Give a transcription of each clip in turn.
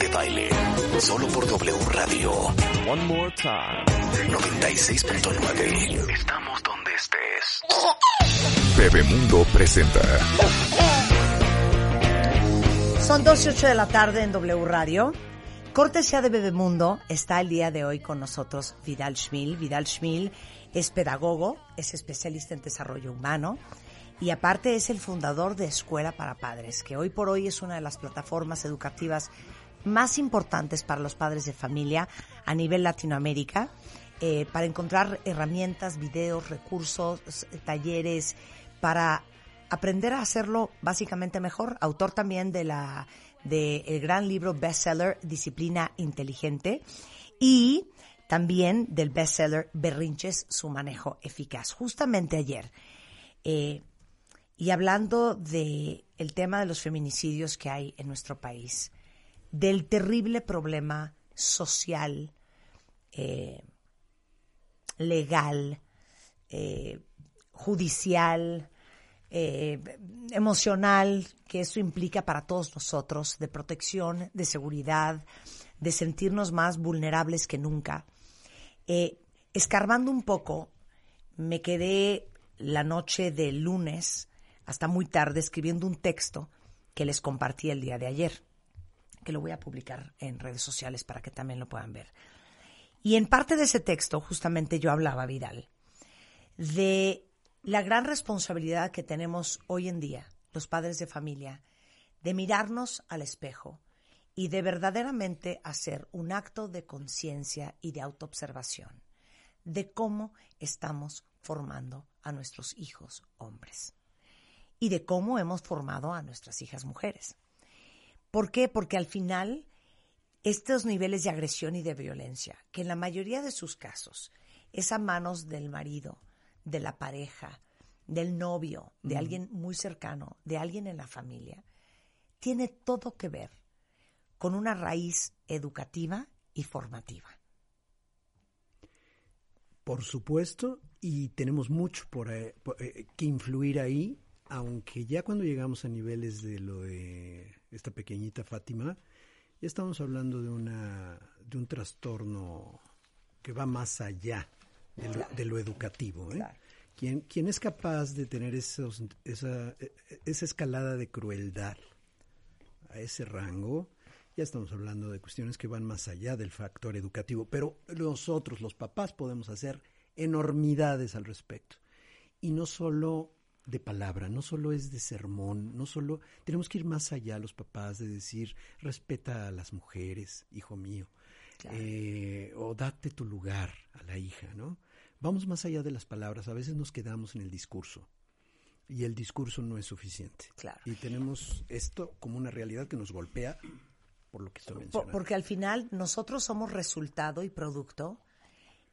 de baile, solo por W Radio. One more time. 96.9. Estamos donde estés. Bebemundo presenta. Son 12 y 8 de la tarde en W Radio. Cortesía de Bebemundo está el día de hoy con nosotros Vidal Schmil. Vidal Schmil es pedagogo, es especialista en desarrollo humano y aparte es el fundador de Escuela para Padres, que hoy por hoy es una de las plataformas educativas más importantes para los padres de familia a nivel Latinoamérica, eh, para encontrar herramientas, videos, recursos, talleres, para aprender a hacerlo básicamente mejor. Autor también de la del el gran libro bestseller Disciplina Inteligente y también del bestseller Berrinches, su manejo eficaz. Justamente ayer, eh, y hablando de el tema de los feminicidios que hay en nuestro país, del terrible problema social, eh, legal, eh, judicial, eh, emocional que eso implica para todos nosotros, de protección, de seguridad, de sentirnos más vulnerables que nunca. Escarbando un poco, me quedé la noche del lunes hasta muy tarde escribiendo un texto que les compartí el día de ayer, que lo voy a publicar en redes sociales para que también lo puedan ver. Y en parte de ese texto, justamente yo hablaba, Vidal, de la gran responsabilidad que tenemos hoy en día, los padres de familia, de mirarnos al espejo y de verdaderamente hacer un acto de conciencia y de autoobservación de cómo estamos formando a nuestros hijos hombres y de cómo hemos formado a nuestras hijas mujeres. ¿Por qué? Porque al final estos niveles de agresión y de violencia, que en la mayoría de sus casos es a manos del marido, de la pareja, del novio, de alguien muy cercano, de alguien en la familia, tiene todo que ver con una raíz educativa y formativa. Por supuesto, y tenemos mucho por, eh, por eh, que influir ahí, aunque ya cuando llegamos a niveles de lo de esta pequeñita Fátima, ya estamos hablando de una de un trastorno que va más allá de lo, de lo educativo. ¿eh? Claro. ¿Quién, quién es capaz de tener esos, esa, esa escalada de crueldad a ese rango? Ya estamos hablando de cuestiones que van más allá del factor educativo, pero nosotros, los papás, podemos hacer enormidades al respecto. Y no solo de palabra, no solo es de sermón, no solo tenemos que ir más allá los papás de decir respeta a las mujeres, hijo mío, Claro. eh, o date tu lugar a la hija, ¿no? Vamos más allá de las palabras, a veces nos quedamos en el discurso y el discurso no es suficiente. Claro. Y tenemos esto como una realidad que nos golpea por lo que estoy mencionando. porque al final nosotros somos resultado y producto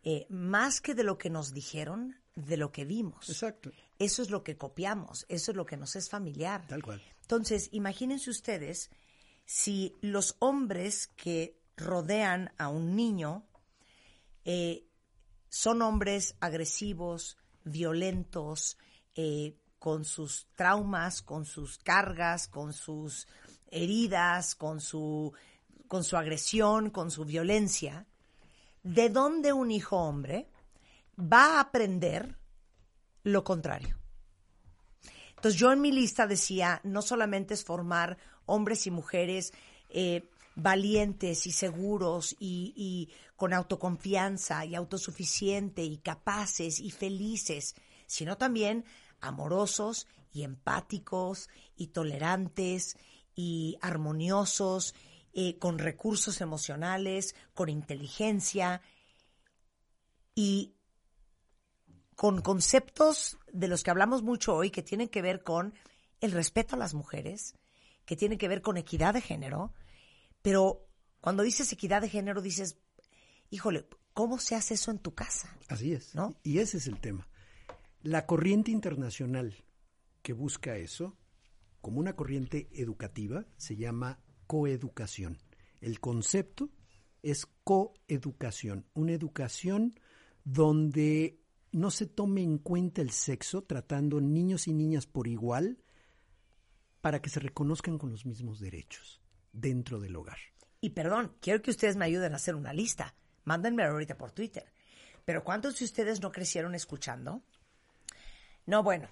eh, más que de lo que nos dijeron, de lo que vimos. Exacto, Eso es lo que copiamos, eso es lo que nos es familiar. tal cual. Entonces, imagínense ustedes si los hombres que rodean a un niño eh, son hombres agresivos, violentos, eh, con sus traumas, con sus cargas, con sus heridas, con su, con su agresión, con su violencia, ¿de dónde un hijo hombre va a aprender lo contrario? Entonces yo en mi lista decía, no solamente es formar hombres y mujeres eh, valientes y seguros y, con autoconfianza y autosuficiente y capaces y felices, sino también amorosos y empáticos y tolerantes y armoniosos, eh, con recursos emocionales, con inteligencia y con conceptos de los que hablamos mucho hoy que tienen que ver con el respeto a las mujeres, que tiene que ver con equidad de género, pero cuando dices equidad de género dices, híjole, ¿cómo se hace eso en tu casa? Así es. ¿No? Y ese es el tema. La corriente internacional que busca eso, como una corriente educativa, se llama coeducación. El concepto es coeducación, una educación donde no se tome en cuenta el sexo, tratando niños y niñas por igual, para que se reconozcan con los mismos derechos dentro del hogar. Y perdón, quiero que ustedes me ayuden a hacer una lista. Mándenme ahorita por Twitter. Pero ¿cuántos de ustedes no crecieron escuchando? No, bueno,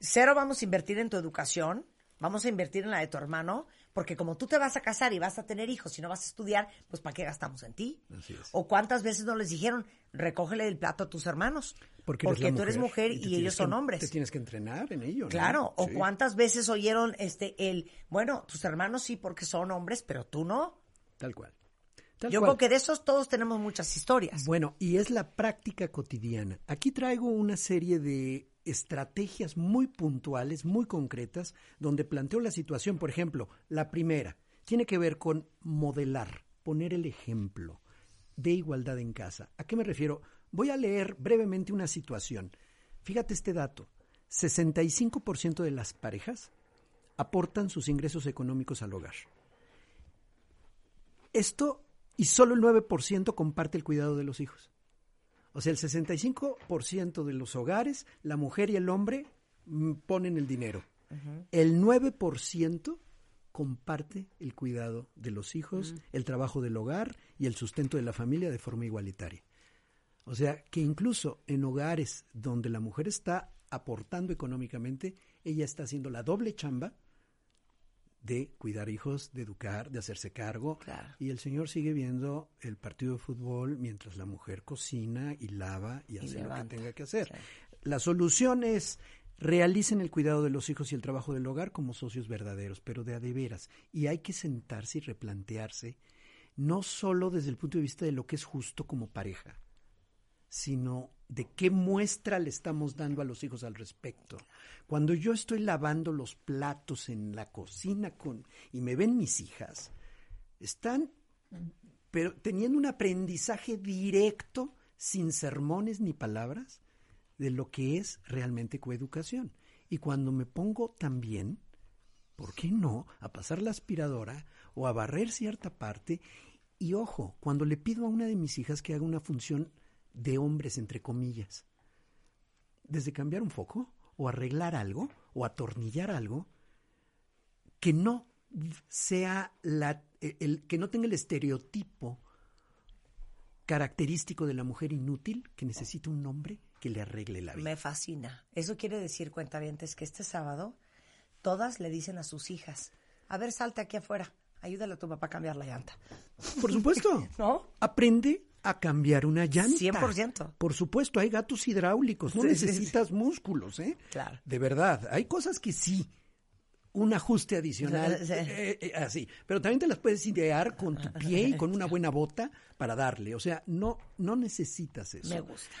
cero vamos a invertir en tu educación, vamos a invertir en la de tu hermano, porque como tú te vas a casar y vas a tener hijos y no vas a estudiar, pues ¿para qué gastamos en ti? Así es. O cuántas veces no les dijeron, recógele el plato a tus hermanos, Porque, tú eres mujer y, ellos son que- hombres. Te tienes que entrenar en ello. ¿no? Claro, o Sí. cuántas veces oyeron este el, bueno, tus hermanos sí porque son hombres, pero tú no. Tal cual. Tal Yo cual. creo que de esos todos tenemos muchas historias. Bueno, y es la práctica cotidiana. Aquí traigo una serie de estrategias muy puntuales, muy concretas, donde planteo la situación. Por ejemplo, la primera tiene que ver con modelar, poner el ejemplo de igualdad en casa. ¿A qué me refiero? Voy a leer brevemente una situación. Fíjate este dato. 65% de las parejas aportan sus ingresos económicos al hogar. Esto y solo el 9% comparte el cuidado de los hijos. O sea, el 65% de los hogares, la mujer y el hombre mm, ponen el dinero. El 9% comparte el cuidado de los hijos, el trabajo del hogar y el sustento de la familia de forma igualitaria. O sea, que incluso en hogares donde la mujer está aportando económicamente, ella está haciendo la doble chamba de cuidar hijos, de educar, de hacerse cargo. Claro. Y el señor sigue viendo el partido de fútbol mientras la mujer cocina y lava y hace lo que tenga que hacer. La solución es realicen el cuidado de los hijos y el trabajo del hogar como socios verdaderos, pero de a de veras. Y hay que sentarse y replantearse, no solo desde el punto de vista de lo que es justo como pareja, sino de qué muestra le estamos dando a los hijos al respecto. Cuando yo estoy lavando los platos en la cocina con y me ven mis hijas, están pero teniendo un aprendizaje directo sin sermones ni palabras de lo que es realmente coeducación. Y cuando me pongo también, ¿por qué no?, a pasar la aspiradora o a barrer cierta parte. Y ojo, cuando le pido a una de mis hijas que haga una función de hombres, entre comillas, desde cambiar un foco o arreglar algo o atornillar algo, que no sea la, el, que no tenga el estereotipo característico de la mujer inútil que necesita un hombre que le arregle la vida. Me fascina. Eso quiere decir, cuentavientes, que este sábado todas le dicen a sus hijas, a ver, salte aquí afuera, ayúdale a tu papá a cambiar la llanta. Por supuesto. ¿No? Aprende a cambiar una llanta. 100%. Por supuesto, hay gatos hidráulicos, no Sí, sí, sí. necesitas músculos, ¿eh? Claro. De verdad, hay cosas que sí. Un ajuste adicional, Sí. eh, eh, así. Pero también te las puedes idear con tu pie y con una buena bota para darle. O sea, no, no necesitas eso. Me gusta.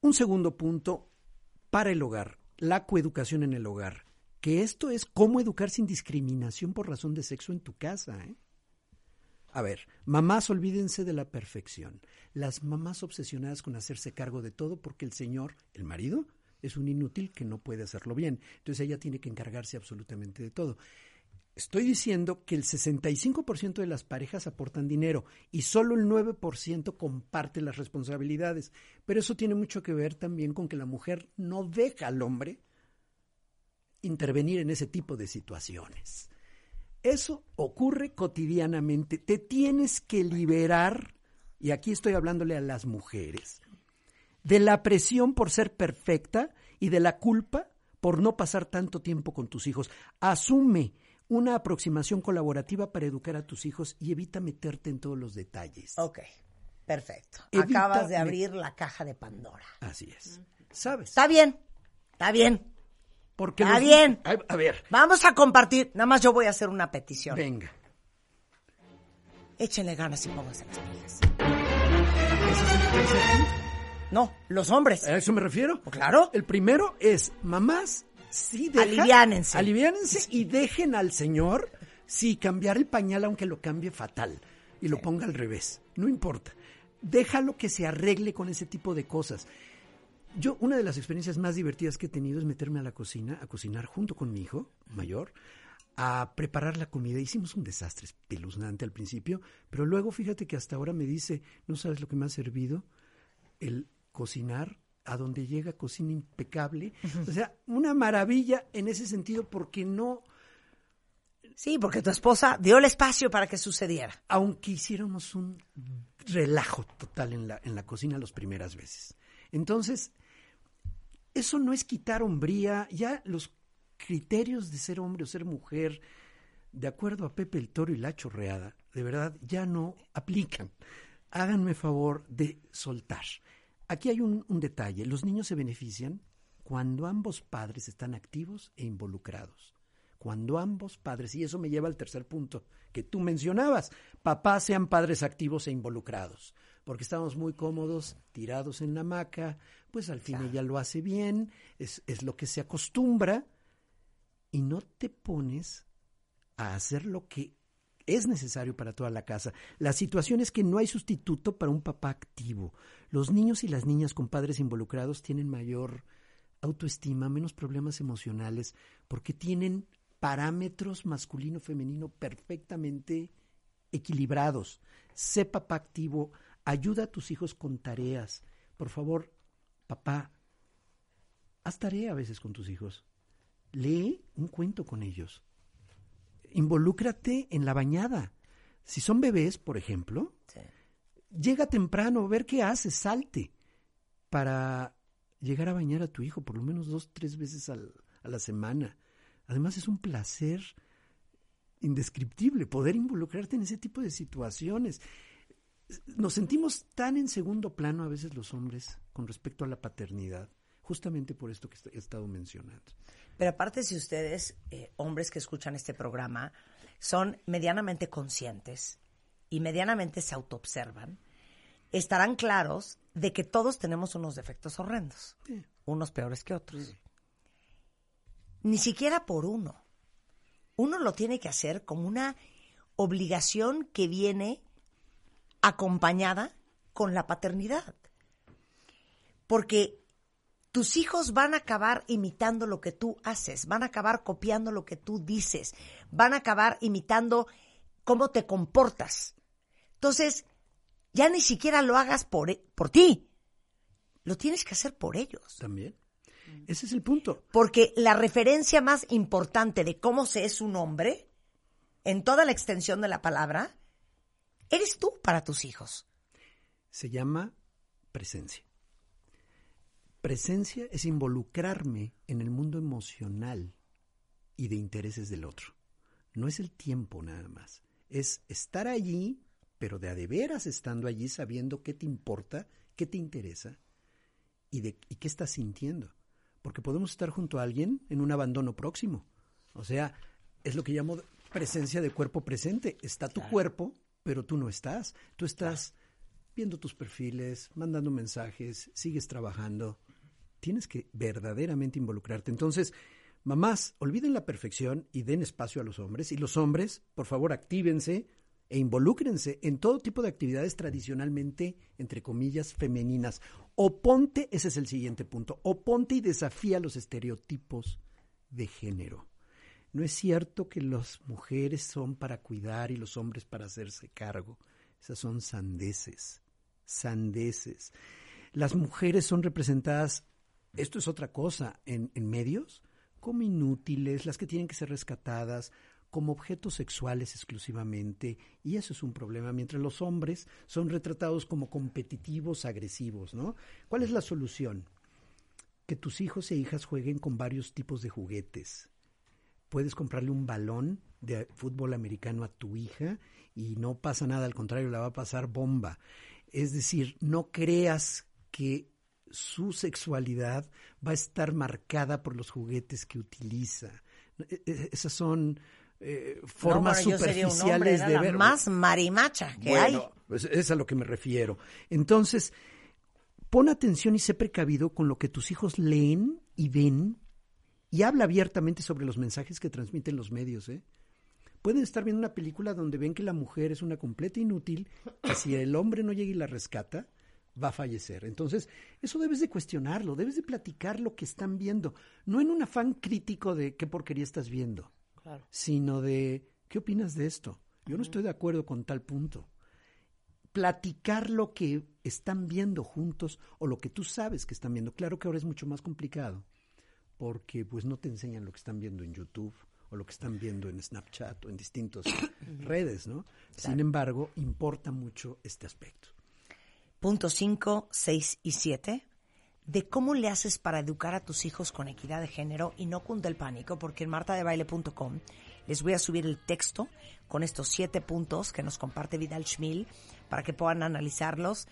Un segundo punto para el hogar, la coeducación en el hogar. Que esto es cómo educar sin discriminación por razón de sexo en tu casa. ¿eh? A ver, mamás, olvídense de la perfección. Las mamás obsesionadas con hacerse cargo de todo porque el señor, el marido, es un inútil que no puede hacerlo bien. Entonces ella tiene que encargarse absolutamente de todo. Estoy diciendo que el 65% de las parejas aportan dinero y solo el 9% comparte las responsabilidades. Pero eso tiene mucho que ver también con que la mujer no deja al hombre intervenir en ese tipo de situaciones. Eso ocurre cotidianamente. Te tienes que liberar, y aquí estoy hablándole a las mujeres, de la presión por ser perfecta y de la culpa por no pasar tanto tiempo con tus hijos. Asume una aproximación colaborativa para educar a tus hijos y evita meterte en todos los detalles. Ok, perfecto. Evita Acabas de abrir la caja de Pandora. Así es. ¿Sabes? Está bien, está bien. Porque Está los- bien. A, a ver, Vamos a compartir. Nada más yo voy a hacer una petición. venga. Échenle ganas y pónganse las pilas. ¿Ese es el tercer No, los hombres. ¿A eso me refiero? Claro. El primero es, mamás, sí dejan, Aliviánense. aliviánense y dejen al señor Sí, cambiar el pañal aunque lo cambie fatal y lo ponga al revés, no importa. Déjalo que se arregle con ese tipo de cosas. Yo, una de las experiencias más divertidas que he tenido es meterme a la cocina, a cocinar junto con mi hijo mayor, a preparar la comida. Hicimos un desastre espeluznante al principio, pero luego fíjate que hasta ahora me dice, no sabes lo que me ha servido el cocinar a donde llega cocina impecable. O sea, una maravilla en ese sentido porque no, Sí, porque tu esposa dio el espacio para que sucediera. aunque hiciéramos un relajo total en la, en la cocina las primeras veces. Entonces, eso no es quitar hombría, ya los criterios de ser hombre o ser mujer, de acuerdo a Pepe el Toro y la Chorreada, de verdad ya no aplican. Háganme favor de soltar. Aquí hay un, un detalle, los niños se benefician cuando ambos padres están activos e involucrados cuando ambos padres, y eso me lleva al tercer punto que tú mencionabas, papás sean padres activos e involucrados, porque estamos muy cómodos, tirados en la hamaca, pues al fin ella lo hace bien, es, es lo que se acostumbra, y no te pones a hacer lo que es necesario para toda la casa. La situación es que no hay sustituto para un papá activo. Los niños y las niñas con padres involucrados tienen mayor autoestima, menos problemas emocionales, porque tienen parámetros masculino-femenino perfectamente equilibrados. Sé papá activo, ayuda a tus hijos con tareas. Por favor, papá, haz tarea a veces con tus hijos. Lee un cuento con ellos. Involúcrate en la bañada. Si son bebés, por ejemplo, llega temprano, ver qué hace, salte para llegar a bañar a tu hijo por lo menos dos, tres veces al- a la semana. Además es un placer indescriptible poder involucrarte en ese tipo de situaciones. Nos sentimos tan en segundo plano a veces los hombres con respecto a la paternidad, justamente por esto que he estado mencionando. Pero aparte, si ustedes, eh, hombres que escuchan este programa, son medianamente conscientes y medianamente se autoobservan, estarán claros de que todos tenemos unos defectos horrendos, Sí. unos peores que otros. Ni siquiera por uno. Uno lo tiene que hacer como una obligación que viene acompañada con la paternidad. Porque tus hijos van a acabar imitando lo que tú haces, van a acabar copiando lo que tú dices, van a acabar imitando cómo te comportas. Entonces, ya ni siquiera lo hagas por, e- por ti, lo tienes que hacer por ellos. También. Ese es el punto. Porque la referencia más importante de cómo se es un hombre, en toda la extensión de la palabra, eres tú para tus hijos. Se llama presencia. Presencia es involucrarme en el mundo emocional y de intereses del otro. No es el tiempo nada más. Es estar allí, pero de a de veras estando allí sabiendo qué te importa, qué te interesa y, de, y qué estás sintiendo. Porque podemos estar junto a alguien en un abandono próximo. O sea, es lo que llamo presencia de cuerpo presente. Está tu cuerpo, pero tú no estás. Tú estás viendo tus perfiles, mandando mensajes, sigues trabajando. Tienes que verdaderamente involucrarte. Entonces, mamás, olviden la perfección y den espacio a los hombres. Y los hombres, por favor, actívense e involúcrense en todo tipo de actividades tradicionalmente, entre comillas, femeninas. Oponte, ese es el siguiente punto, oponte y desafía los estereotipos de género. No es cierto que las mujeres son para cuidar y los hombres para hacerse cargo. Esas son sandeces, sandeces. Las mujeres son representadas, esto es otra cosa, en, en medios, como inútiles, las que tienen que ser rescatadas, como objetos sexuales exclusivamente, y eso es un problema, mientras los hombres son retratados como competitivos, agresivos, ¿no? ¿Cuál es la solución? Que tus hijos e hijas jueguen con varios tipos de juguetes. Puedes comprarle un balón de fútbol americano a tu hija y no pasa nada, al contrario, la va a pasar bomba. Es decir, no creas que su sexualidad va a estar marcada por los juguetes que utiliza. E- e- Esas son eh, formas No, bueno, yo sería un superficiales hombre, era de la ver. más marimacha que hay. Pues es a lo que me refiero. Entonces, pon atención y sé precavido con lo que tus hijos leen y ven y habla abiertamente sobre los mensajes que transmiten los medios, ¿eh? Pueden estar viendo una película donde ven que la mujer es una completa inútil, que si el hombre no llega y la rescata, va a fallecer. Entonces, eso debes de cuestionarlo, debes de platicar lo que están viendo, no en un afán crítico de qué porquería estás viendo, sino de qué opinas de esto. Yo no estoy de acuerdo con tal punto. Platicar lo que están viendo juntos o lo que tú sabes que están viendo. Claro que ahora es mucho más complicado porque pues no te enseñan lo que están viendo en YouTube o lo que están viendo en Snapchat o en distintas redes, ¿no? Sin embargo, importa mucho este aspecto. Punto 5, 6 y 7 de cómo le haces para educar a tus hijos con equidad de género y no cunde el pánico, porque en martadebaile.com les voy a subir el texto con estos siete puntos que nos comparte Vidal Schmil para que puedan analizarlos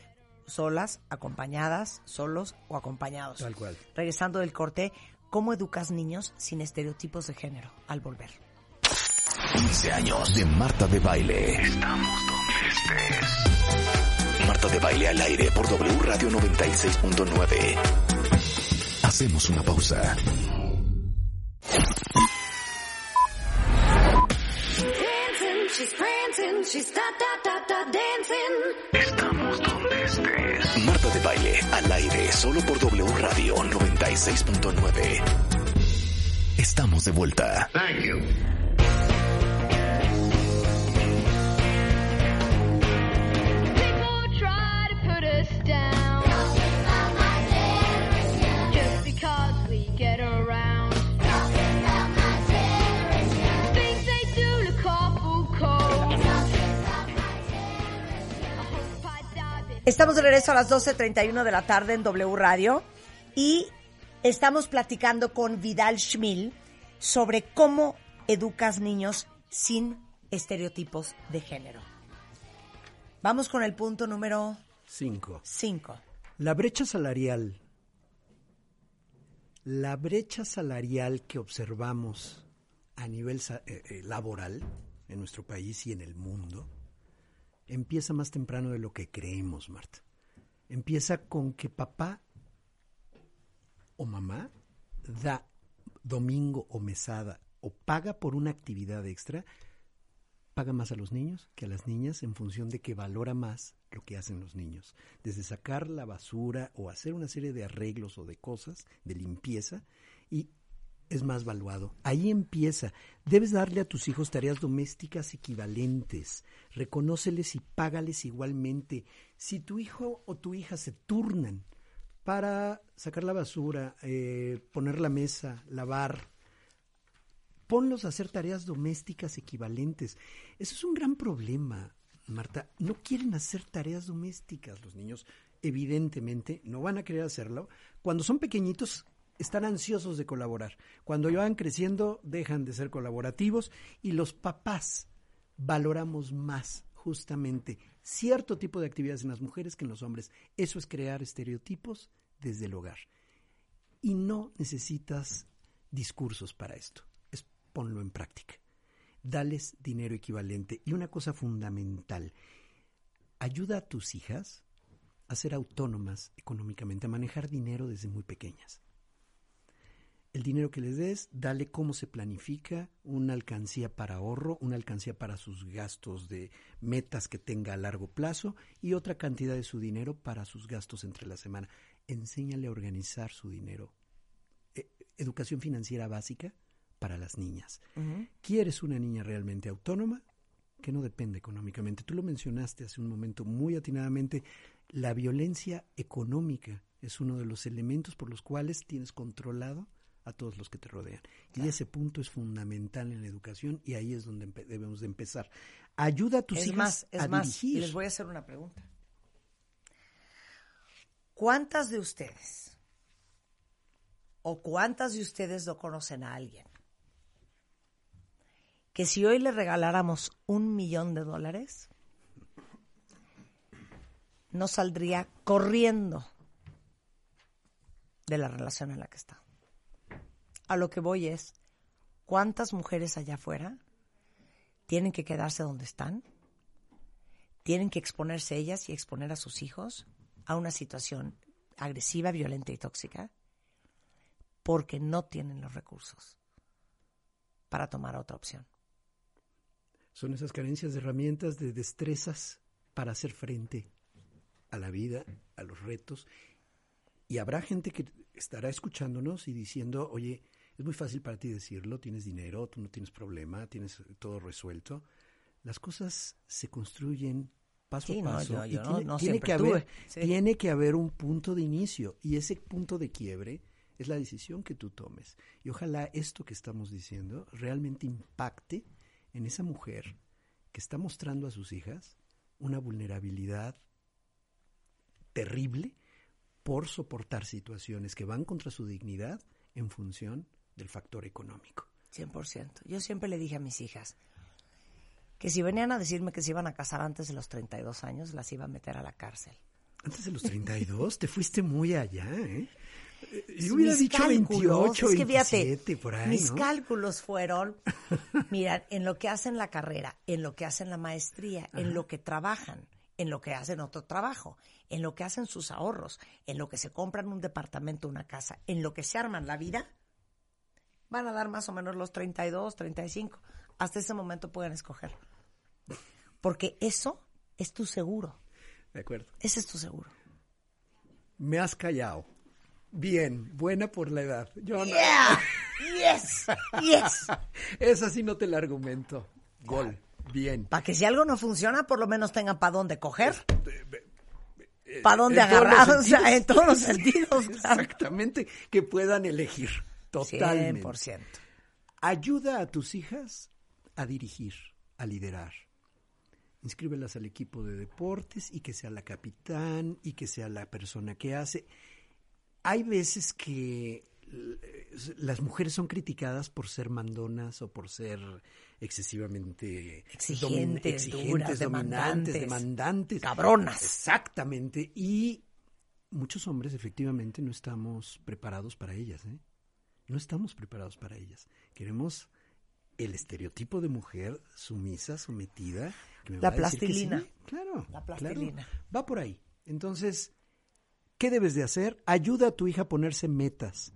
solas, acompañadas, solos o acompañados. Tal cual. Regresando del corte, ¿cómo educas niños sin estereotipos de género al volver? 15 años de Marta de Baile. Estamos donde estés. Marta de Baile al aire por W Radio 96.9. Hacemos una pausa. she's prancing, she's da da da da dancing. Baile al aire solo por W Radio 96.9. Estamos de vuelta. Thank you. Estamos de regreso a las 12.31 de la tarde en W Radio y estamos platicando con Vidal Schmil sobre cómo educas niños sin estereotipos de género. Vamos con el punto número 5. 5. La brecha salarial. La brecha salarial que observamos a nivel eh, eh, laboral en nuestro país y en el mundo empieza más temprano de lo que creemos, Marta. Empieza con que papá o mamá da domingo o mesada o paga por una actividad extra, paga más a los niños que a las niñas en función de que valora más lo que hacen los niños. Desde sacar la basura o hacer una serie de arreglos o de cosas, de limpieza, y es más valuado. Ahí empieza. Debes darle a tus hijos tareas domésticas equivalentes. Reconóceles y págales igualmente. Si tu hijo o tu hija se turnan para sacar la basura, eh, poner la mesa, lavar, ponlos a hacer tareas domésticas equivalentes. Eso es un gran problema, Marta. No quieren hacer tareas domésticas los niños. Evidentemente no van a querer hacerlo. Cuando son pequeñitos están ansiosos de colaborar. Cuando van creciendo, dejan de ser colaborativos y los papás valoramos más justamente cierto tipo de actividades en las mujeres que en los hombres. Eso es crear estereotipos desde el hogar. Y no necesitas discursos para esto. Es ponlo en práctica. Dales dinero equivalente. Y una cosa fundamental, ayuda a tus hijas a ser autónomas económicamente, a manejar dinero desde muy pequeñas el dinero que les des, dale cómo se planifica, una alcancía para ahorro, una alcancía para sus gastos de metas que tenga a largo plazo y otra cantidad de su dinero para sus gastos entre la semana. Enséñale a organizar su dinero. E, educación financiera básica para las niñas. ¿Quieres una niña realmente autónoma? que no depende económicamente. Tú lo mencionaste hace un momento muy atinadamente, la violencia económica es uno de los elementos por los cuales tienes controlado a todos los que te rodean. Y ese punto es fundamental en la educación y ahí es donde debemos de empezar. Ayuda a tus es hijas más, es más, les voy a hacer una pregunta. ¿Cuántas de ustedes o cuántas de ustedes no conocen a alguien que si hoy le regaláramos un millón de dólares, no saldría corriendo de la relación en la que está? A lo que voy es, ¿cuántas mujeres allá afuera tienen que quedarse donde están? ¿Tienen que exponerse ellas y exponer a sus hijos a una situación agresiva, violenta y tóxica? Porque no tienen los recursos para tomar otra opción. Son esas carencias de herramientas, de destrezas para hacer frente a la vida, a los retos. Y habrá gente que estará escuchándonos y diciendo, oye, es muy fácil para ti decirlo, tienes dinero, tú no tienes problema, tienes todo resuelto. Las cosas se construyen paso Sí, a no, paso yo- y yo no- tiene, no tiene siempre que haber, tuve, sí. tiene que haber un punto de inicio y ese punto de quiebre es la decisión que tú tomes. Y ojalá esto que estamos diciendo realmente impacte en esa mujer que está mostrando a sus hijas una vulnerabilidad terrible por soportar situaciones que van contra su dignidad en función del factor económico. 100%. Yo siempre le dije a mis hijas que si venían a decirme que se iban a casar antes de los 32 años, las iba a meter a la cárcel. Antes de los 32, te fuiste muy allá, ¿eh? Yo hubiera Mis dicho cálculos, 28, es que fíjate, 27, por ahí, Mis ¿no? cálculos fueron, mira, en lo que hacen la carrera, en lo que hacen la maestría, en lo que trabajan, en lo que hacen otro trabajo, en lo que hacen sus ahorros, en lo que se compran un departamento, una casa, en lo que se arman la vida, van a dar más o menos los 32, 35. Hasta ese momento pueden escoger. Porque eso es tu seguro. De acuerdo. Ese es tu seguro. Me has callado. Bien, buena por la edad. Yo no. Yeah. Yes. Yes. Esa sí no te la argumento. Gol. Bien. Para que si algo no funciona, por lo menos tengan para dónde coger. Para dónde agarrar, o sea, en todos los sentidos. claro. Exactamente. Que puedan elegir. Totalmente. 100%. Ayuda a tus hijas a dirigir, a liderar. Inscríbelas al equipo de deportes y que sea la capitán y que sea la persona que hace. Hay veces que las mujeres son criticadas por ser mandonas o por ser excesivamente Exigentes, duras, dominantes, demandantes, demandantes. cabronas. Exactamente. Y muchos hombres efectivamente no estamos preparados para ellas. ¿eh? No estamos preparados para ellas. Queremos el estereotipo de mujer sumisa, sometida. que me La va a decir que plastilina. sí. Claro. La claro. plastilina. Va por ahí. Entonces, ¿qué debes de hacer? Ayuda a tu hija a ponerse metas,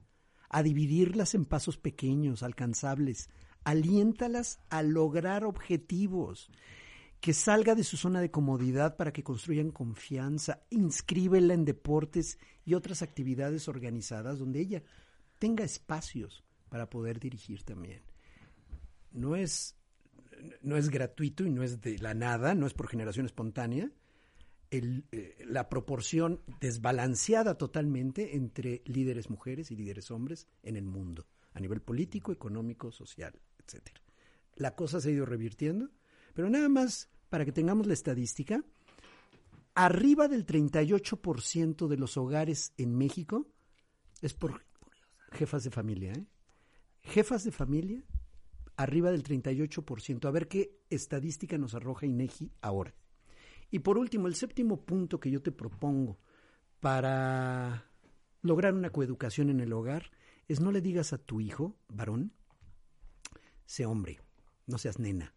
a dividirlas en pasos pequeños, alcanzables. Aliéntalas a lograr objetivos. Que salga de su zona de comodidad para que construyan confianza. Inscríbela en deportes y otras actividades organizadas donde ella tenga espacios para poder dirigir también. No es, no es gratuito y no es de la nada, no es por generación espontánea. El, eh, la proporción desbalanceada totalmente entre líderes mujeres y líderes hombres en el mundo, a nivel político, económico, social, etcétera. La cosa se ha ido revirtiendo, pero nada más para que tengamos la estadística, arriba del 38% de los hogares en México es por jefas de familia, ¿eh? Jefas de familia, arriba del 38%. A ver qué estadística nos arroja INEGI ahora. Y por último, el séptimo punto que yo te propongo para lograr una coeducación en el hogar es no le digas a tu hijo, varón, sé hombre, no seas nena.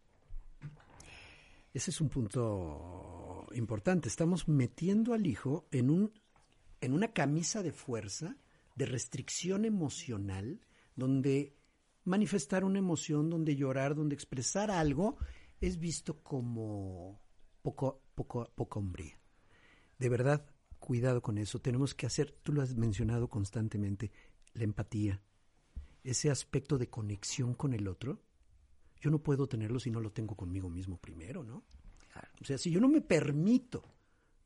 Ese es un punto importante. Estamos metiendo al hijo en, un, en una camisa de fuerza, de restricción emocional, donde manifestar una emoción, donde llorar, donde expresar algo, es visto como poco, poco, poca hombría. De verdad, cuidado con eso. Tenemos que hacer, tú lo has mencionado constantemente, la empatía, ese aspecto de conexión con el otro. Yo no puedo tenerlo si no lo tengo conmigo mismo primero, ¿no? O sea, si yo no me permito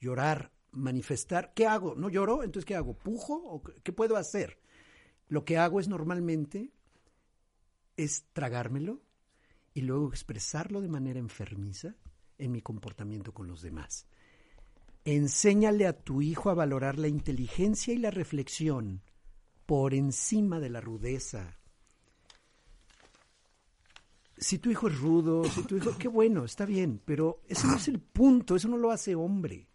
llorar, manifestar, ¿qué hago? ¿No lloro? Entonces, ¿qué hago? ¿Pujo? ¿O qué puedo hacer? Lo que hago es normalmente es tragármelo y luego expresarlo de manera enfermiza en mi comportamiento con los demás. Enséñale a tu hijo a valorar la inteligencia y la reflexión por encima de la rudeza. Si tu hijo es rudo, si tu hijo, qué bueno, está bien, pero ese no es el punto, eso no lo hace hombre.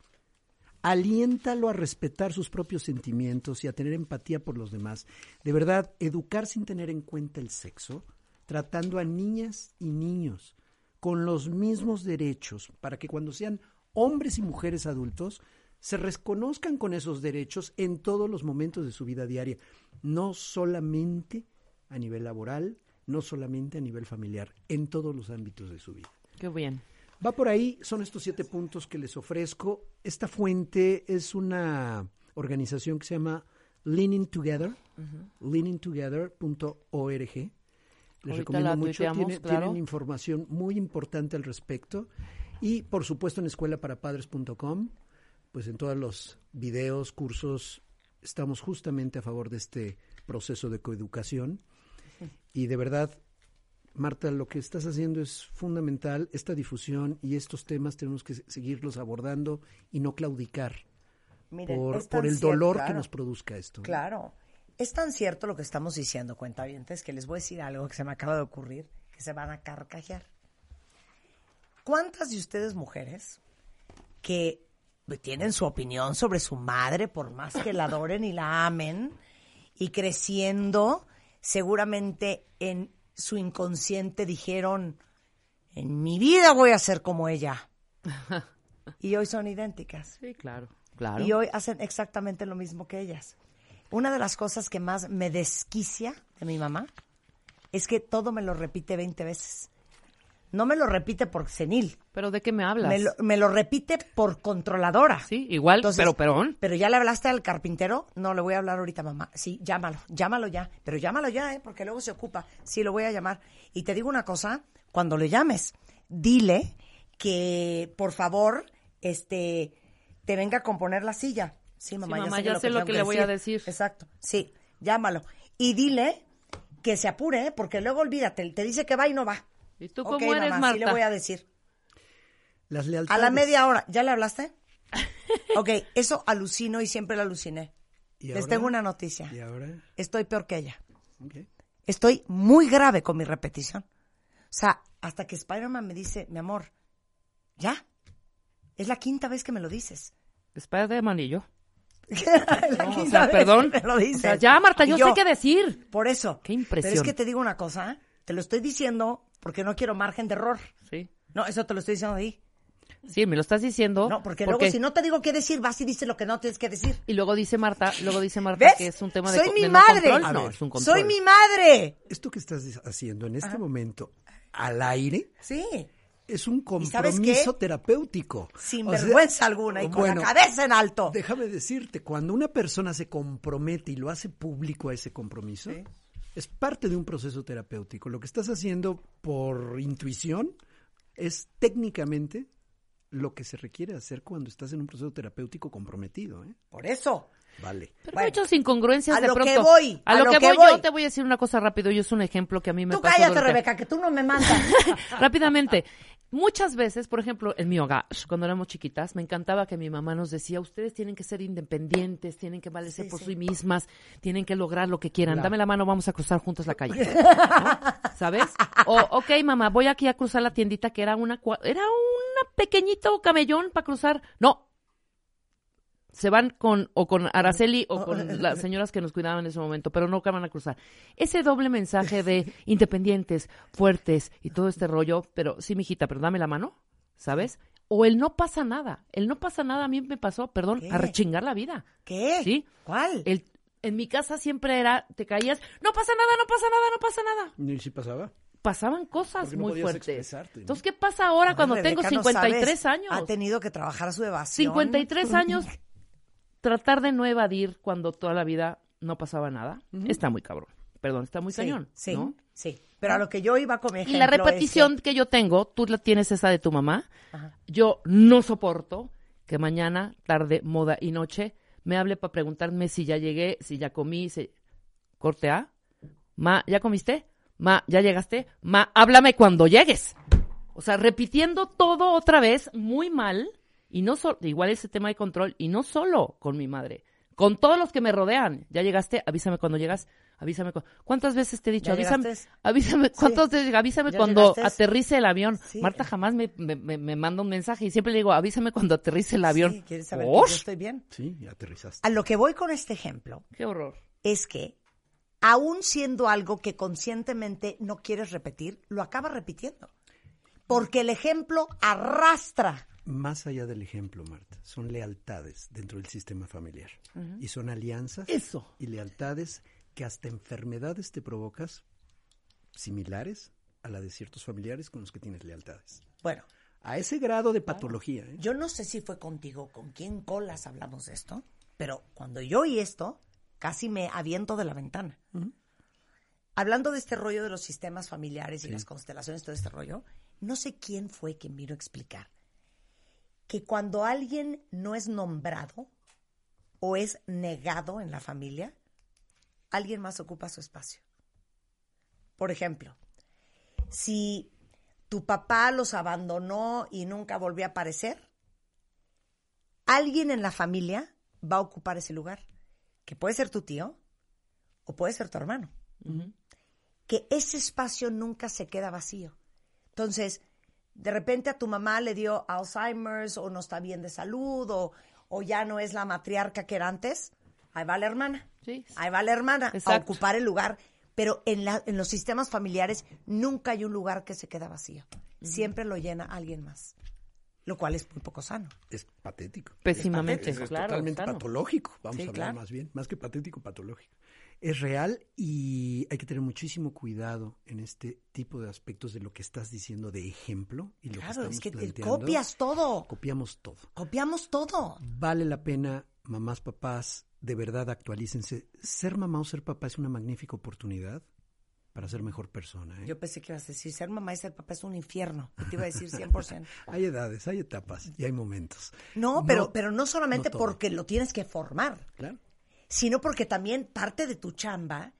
Aliéntalo a respetar sus propios sentimientos y a tener empatía por los demás. De verdad, educar sin tener en cuenta el sexo, tratando a niñas y niños con los mismos derechos para que cuando sean hombres y mujeres adultos se reconozcan con esos derechos en todos los momentos de su vida diaria, no solamente a nivel laboral, no solamente a nivel familiar, en todos los ámbitos de su vida. Qué bien. Va por ahí, son estos siete puntos que les ofrezco. Esta fuente es una organización que se llama Leaning Together, leaningtogether.org. Les Ahorita recomiendo mucho, tuiteamos, tiene- claro. tienen información muy importante al respecto. Y por supuesto en escuelaparapadres.com, pues en todos los videos, cursos, estamos justamente a favor de este proceso de coeducación. Y de verdad, Marta, lo que estás haciendo es fundamental. Esta difusión y estos temas tenemos que se- seguirlos abordando y no claudicar Miren, por, el cierto, dolor que nos produzca esto. Claro. Es tan cierto lo que estamos diciendo, cuentavientes, que les voy a decir algo que se me acaba de ocurrir, que se van a carcajear. ¿Cuántas de ustedes mujeres que tienen su opinión sobre su madre, por más que la adoren y la amen, y creciendo, seguramente en su inconsciente dijeron, en mi vida voy a ser como ella. Y hoy son idénticas. Sí, claro. Claro. Y hoy hacen exactamente lo mismo que ellas. Una de las cosas que más me desquicia de mi mamá es que todo me lo repite 20 veces. No me lo repite por senil, ¿Pero de qué me hablas? me lo, me lo repite por controladora. Sí, igual, pero perón. Pero ya le hablaste al carpintero, no le voy a hablar ahorita, mamá. Sí, llámalo, llámalo ya. Pero llámalo ya, ¿eh? porque luego se ocupa. Sí, lo voy a llamar. Y te digo una cosa, cuando le llames, dile que, por favor, este, te venga a componer la silla. Sí, mamá, mamá, ya sé, ya lo, sé que lo tengo que le voy a decir. Exacto, sí, llámalo. Y dile que se apure, ¿eh? porque luego olvídate, te dice que va y no va. ¿Y tú Ok, cómo eres, mamá, sí le Marta? voy a decir. Las A lealtades. la media hora, ¿ya le hablaste? Ok, eso alucino y siempre lo aluciné. ¿Y Les ahora? tengo una noticia. ¿Y ahora? Estoy peor que ella. Estoy muy grave con mi repetición. O sea, hasta que Spider-Man me dice, mi amor, ya. Es la quinta vez que me lo dices. Spider-Man y yo. La No, o quinta sea, vez perdón. que me lo O dices. sea, ya, Marta, yo, sé qué decir. Por eso. Qué impresión. Pero es que te digo una cosa, te lo estoy diciendo porque no quiero margen de error. Sí. No, eso te lo estoy diciendo ahí. Sí, me lo estás diciendo. No, porque, luego si no te digo qué decir, vas y dices lo que no tienes que decir. Y luego dice Marta, luego dice Marta ¿Ves? que es un tema de Soy mi de no madre. control. A No, ver, es un control. Soy mi madre. Esto que estás haciendo en este momento al aire Sí. es un ¿Y sabes compromiso terapéutico. Sin O sea, vergüenza alguna y con bueno, la cabeza en alto. Déjame decirte, cuando una persona se compromete y lo hace público a ese compromiso, es parte de un proceso terapéutico. Lo que estás haciendo por intuición es técnicamente lo que se requiere hacer cuando estás en un proceso terapéutico comprometido. ¿eh? Por eso. Vale. Pero Bueno, muchas incongruencias a de lo que voy, a, lo, que, voy, yo te voy a decir una cosa rápido y es un ejemplo que a mí me Tú pasó. cállate, Rebeca, que tú no me mandas. Rápidamente. Muchas veces, por ejemplo, en mi hogar, cuando éramos chiquitas, me encantaba que mi mamá nos decía, ustedes tienen que ser independientes, tienen que valerse Sí, por sí. sí mismas, tienen que lograr lo que quieran. Claro. Dame la mano, vamos a cruzar juntos la calle. ¿No? ¿Sabes? O, ok, mamá, voy aquí a cruzar la tiendita que era una, era un pequeñito camellón para cruzar. No. Se van con, o con Araceli o con las señoras que nos cuidaban en ese momento, pero no van a cruzar. Ese doble mensaje de independientes, fuertes y todo este rollo, pero sí, mijita, pero dame la mano, ¿sabes? O el no pasa nada. El no pasa nada a mí me pasó, perdón, ¿Qué? a rechingar la vida. ¿Qué? ¿Sí? ¿Cuál? El, en mi casa siempre era, te caías, no pasa nada, no pasa nada, no pasa nada. ¿Y si pasaba? Pasaban cosas no muy fuertes. Entonces, ¿qué pasa ahora No, cuando Rebeca, tengo no 53 sabes. años? Ha tenido que trabajar su evasión. 53 años, tratar de no evadir cuando toda la vida no pasaba nada, está muy cabrón. Perdón, está muy Sí, cañón. Sí, ¿no? sí. Pero a lo que yo iba con mi Y la es que- repetición que... yo tengo, tú la tienes esa de tu mamá. Yo no soporto que mañana, tarde, moda y noche me hable para preguntarme si ya llegué, si ya comí, si... Corte A. Ma, ¿ya comiste? Ma, ¿ya llegaste? Ma, háblame cuando llegues. O sea, repitiendo todo otra vez muy mal. Y no solo, igual ese tema de control, y no solo con mi madre, con todos los que me rodean. ¿Ya llegaste? Avísame cuando llegas. Avísame cu- ¿Cuántas veces te he dicho? ¿Ya Avísame, avísame, ¿cuántas veces? Avísame ¿Ya cuando llegaste? aterrice el avión. Sí. Marta jamás me, me, me- me manda un mensaje y siempre le digo, avísame cuando aterrice el avión. Sí, ¿quieres saber yo estoy bien? Sí, y aterrizaste. A lo que voy con este ejemplo ¡Qué horror! es que, aún siendo algo que conscientemente no quieres repetir, lo acabas repitiendo. Porque el ejemplo arrastra. Más allá del ejemplo, Marta, son lealtades dentro del sistema familiar. Y son alianzas Eso. y lealtades que hasta enfermedades te provocas similares a la de ciertos familiares con los que tienes lealtades. Bueno, A ese grado de patología. ¿eh? yo no sé si fue contigo, con quién colas hablamos de esto, pero cuando yo oí esto, casi me aviento de la ventana. Hablando de este rollo de los sistemas familiares y las constelaciones, todo este rollo, no sé quién fue quien vino a explicar que cuando alguien no es nombrado o es negado en la familia, alguien más ocupa su espacio. Por ejemplo, si tu papá los abandonó y nunca volvió a aparecer, alguien en la familia va a ocupar ese lugar, que puede ser tu tío o puede ser tu hermano. Que ese espacio nunca se queda vacío. Entonces, de repente a tu mamá le dio Alzheimer's o no está bien de salud o, o ya no es la matriarca que era antes, ahí va la hermana. Sí. Ahí va la hermana a ocupar el lugar. Pero en, la- en los sistemas familiares nunca hay un lugar que se queda vacío. Siempre lo llena alguien más. Lo cual es muy poco sano. Es patético. Pésimamente, Es, es claro. totalmente sano. patológico, vamos Sí, a hablar claro. más bien, más que patético, patológico. Es real y hay que tener muchísimo cuidado en este tipo de aspectos de lo que estás diciendo de ejemplo y lo Claro, que es estamos que te- planteando. copias todo. Copiamos todo. Copiamos todo. Vale la pena, mamás, papás, de verdad actualícense. Ser mamá o ser papá es una magnífica oportunidad para ser mejor persona. ¿eh? Yo pensé que ibas a decir, ser mamá y ser papá es un infierno. Yo Te iba a decir 100%. Hay edades, hay etapas y hay momentos. No, pero, pero no solamente no todo. porque lo tienes que formar, Claro. Sino porque también parte de tu chamba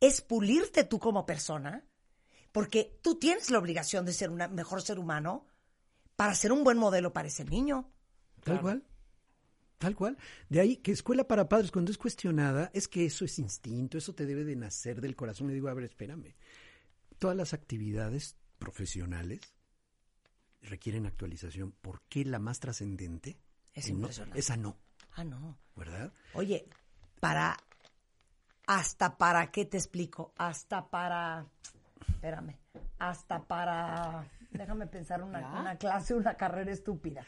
es pulirte tú como persona, porque tú tienes la obligación de ser un mejor ser humano para ser un buen modelo para ese niño. Tal cual. Tal cual. De ahí que escuela para padres, cuando es cuestionada, es que eso es instinto, eso te debe de nacer del corazón. Le digo, a ver, espérame. Todas las actividades profesionales requieren actualización. ¿Por qué la más trascendente? Es no, impresionante. esa no, Ah, no. ¿verdad? Oye, para. Hasta para, ¿qué te explico? Hasta para. Espérame. Hasta para. Déjame pensar una, una clase, una carrera estúpida.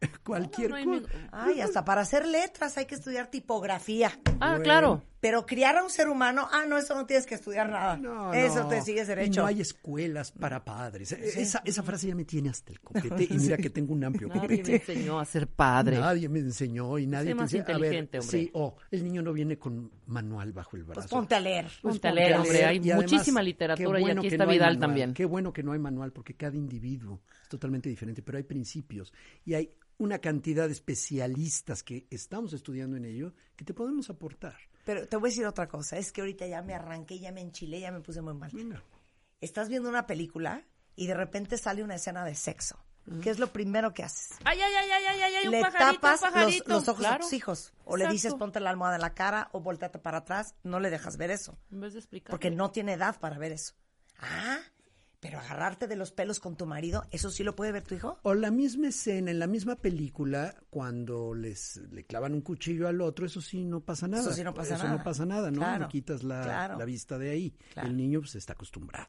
Cualquier no cosa. Ay, hasta para hacer letras hay que estudiar tipografía. Ah, Bueno. claro. Pero criar a un ser humano, ah, no, eso no tienes que estudiar nada. No, eso no. te sigues Y derecho. No hay escuelas para padres. Esa, esa frase ya me tiene hasta el copete. Y mira que tengo un amplio Nadie me copete. enseñó a ser padre. Nadie me enseñó y nadie Sé te más decía, a ver, inteligente, hombre. sí, o el niño no viene con manual bajo el brazo. Pues ponte a leer. Pues Ponte a leer, hombre, hay Y además, muchísima qué literatura y bueno aquí que está no Vidal manual, también. Qué bueno que no hay manual porque cada individuo es totalmente diferente, pero hay principios y hay una cantidad de especialistas que estamos estudiando en ello que te podemos aportar. Pero te voy a decir otra cosa, es que ahorita ya me arranqué, ya me enchilé, ya me puse muy mal. Venga. Estás viendo una película y de repente sale una escena de sexo. ¿Qué es lo primero que haces? Ay, ay, ay, ay, ay, ay, ay, un Le pajarito, tapas un los, pajarito. los ojos a Claro. tus hijos. O le dices ponte la almohada en la cara o volteate para atrás. No le dejas ver eso. En vez de explicar. Porque no tiene edad para ver eso. Ah, pero agarrarte de los pelos con tu marido, ¿eso sí lo puede ver tu hijo? O la misma escena, en la misma película, cuando les le clavan un cuchillo al otro, eso sí no pasa nada. Eso sí no pasa Eso nada. no pasa nada, ¿no? Claro, Le quitas la, claro. la vista de ahí. Claro. El niño pues está acostumbrado.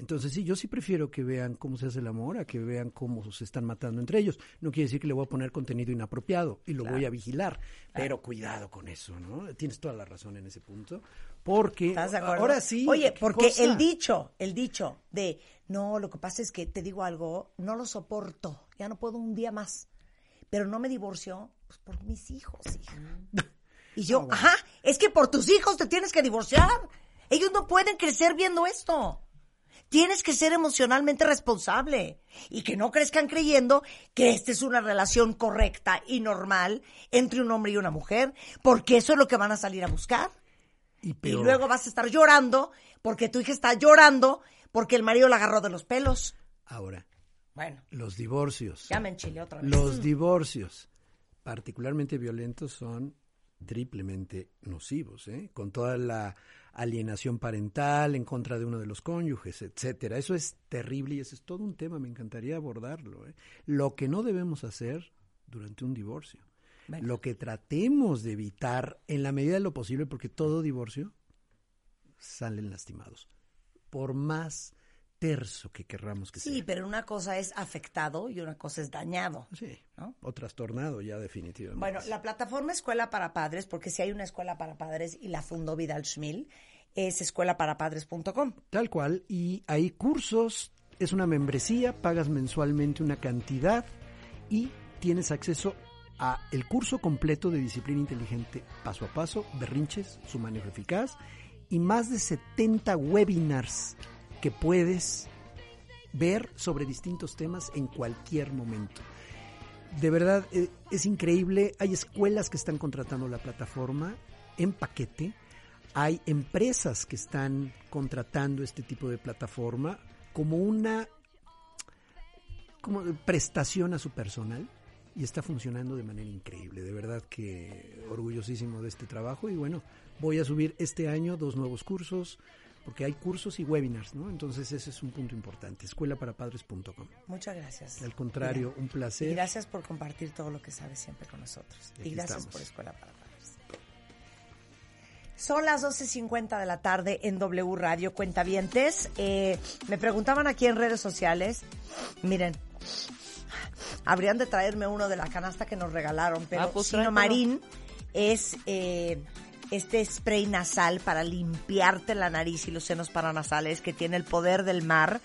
Entonces sí, yo sí prefiero que vean cómo se hace el amor a que vean cómo se están matando entre ellos. No quiere decir que le voy a poner contenido inapropiado y lo voy a vigilar, pero cuidado con eso, ¿no? Tienes toda la razón en ese punto, porque ahora sí. Oye, ¿qué porque cosa? el dicho, el dicho de, no, lo que pasa es que te digo algo, no lo soporto, ya no puedo un día más, pero no me divorció, pues por mis hijos, hija. Y yo, ajá, es que por tus hijos te tienes que divorciar. Ellos no pueden crecer viendo esto. Tienes que ser emocionalmente responsable y que no crezcan creyendo que esta es una relación correcta y normal entre un hombre y una mujer, porque eso es lo que van a salir a buscar. Y, luego vas a estar llorando porque tu hija está llorando porque el marido la agarró de los pelos. Ahora, Bueno, los divorcios. ya me enchilé otra vez. Los divorcios, particularmente violentos, son triplemente nocivos, ¿eh? con toda la alienación parental en contra de uno de los cónyuges, etcétera. Eso es terrible y ese es todo un tema, me encantaría abordarlo. ¿eh? Lo que no debemos hacer durante un divorcio, Venga. lo que tratemos de evitar en la medida de lo posible, porque todo divorcio salen lastimados, por más terso que querramos que Sí, sea. pero una cosa es afectado y una cosa es dañado. Sí, ¿no? o trastornado ya definitivamente. Bueno, la plataforma Escuela para Padres, porque si hay una escuela para padres y la fundó Vidal Schmil, es escuelaparapadres.com. Tal cual. Y hay cursos, es una membresía, pagas mensualmente una cantidad y tienes acceso a el curso completo de disciplina inteligente paso a paso, berrinches, su manejo eficaz y más de 70 webinars que puedes ver sobre distintos temas en cualquier momento. De verdad, eh, es increíble. Hay escuelas que están contratando la plataforma en paquete. Hay empresas que están contratando este tipo de plataforma como una como prestación a su personal y está funcionando de manera increíble. De verdad que orgullosísimo de este trabajo y bueno, voy a subir este año dos nuevos cursos porque hay cursos y webinars, ¿no? Entonces ese es un punto importante, escuelaparapadres.com. Muchas gracias. Al contrario, un placer. Y gracias por compartir todo lo que sabes siempre con nosotros. Y, gracias por Escuela para Padres. Son las 12.50 de la tarde en W Radio Cuentavientes. Eh, me preguntaban aquí en redes sociales, miren, habrían de traerme uno de la canasta que nos regalaron, pero Ah, pues es eh, este spray nasal para limpiarte la nariz y los senos paranasales que tiene el poder del mar.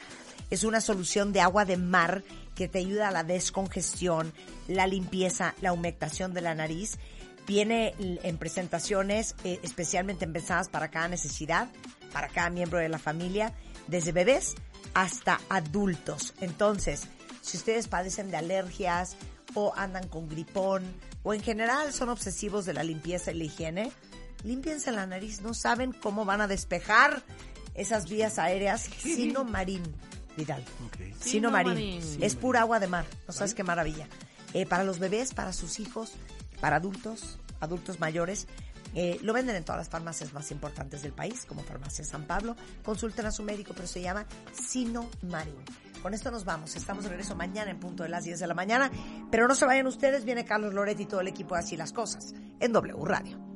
Es una solución de agua de mar que te ayuda a la descongestión, la limpieza, la humectación de la nariz. Viene en presentaciones eh, especialmente pensadas para cada necesidad, para cada miembro de la familia, desde bebés hasta adultos. Entonces, si ustedes padecen de alergias o andan con gripón o en general son obsesivos de la limpieza y la higiene, límpiense la nariz. No saben cómo van a despejar esas vías aéreas. Sino Marín, Vidal. Ok. Sino Marín. Marín. Es pura agua de mar. No sabes qué maravilla. Eh, para los bebés, para sus hijos, para adultos, adultos mayores. Eh, lo venden en todas las farmacias más importantes del país, como Farmacia San Pablo. Consulten a su médico, pero se llama Sino Marín. Con esto nos vamos. Estamos de regreso mañana en punto de las 10 de la mañana. Pero no se vayan ustedes. Viene Carlos Loret y todo el equipo de Así las Cosas en W Radio.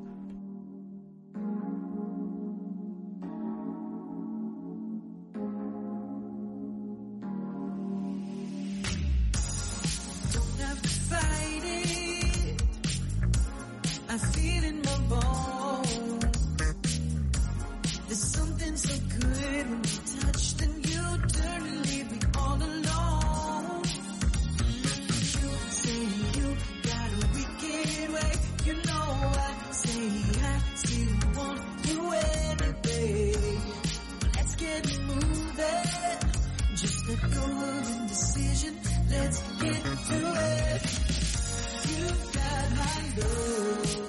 Let's get moving. Just a golden decision. Let's get to it. You've got my love.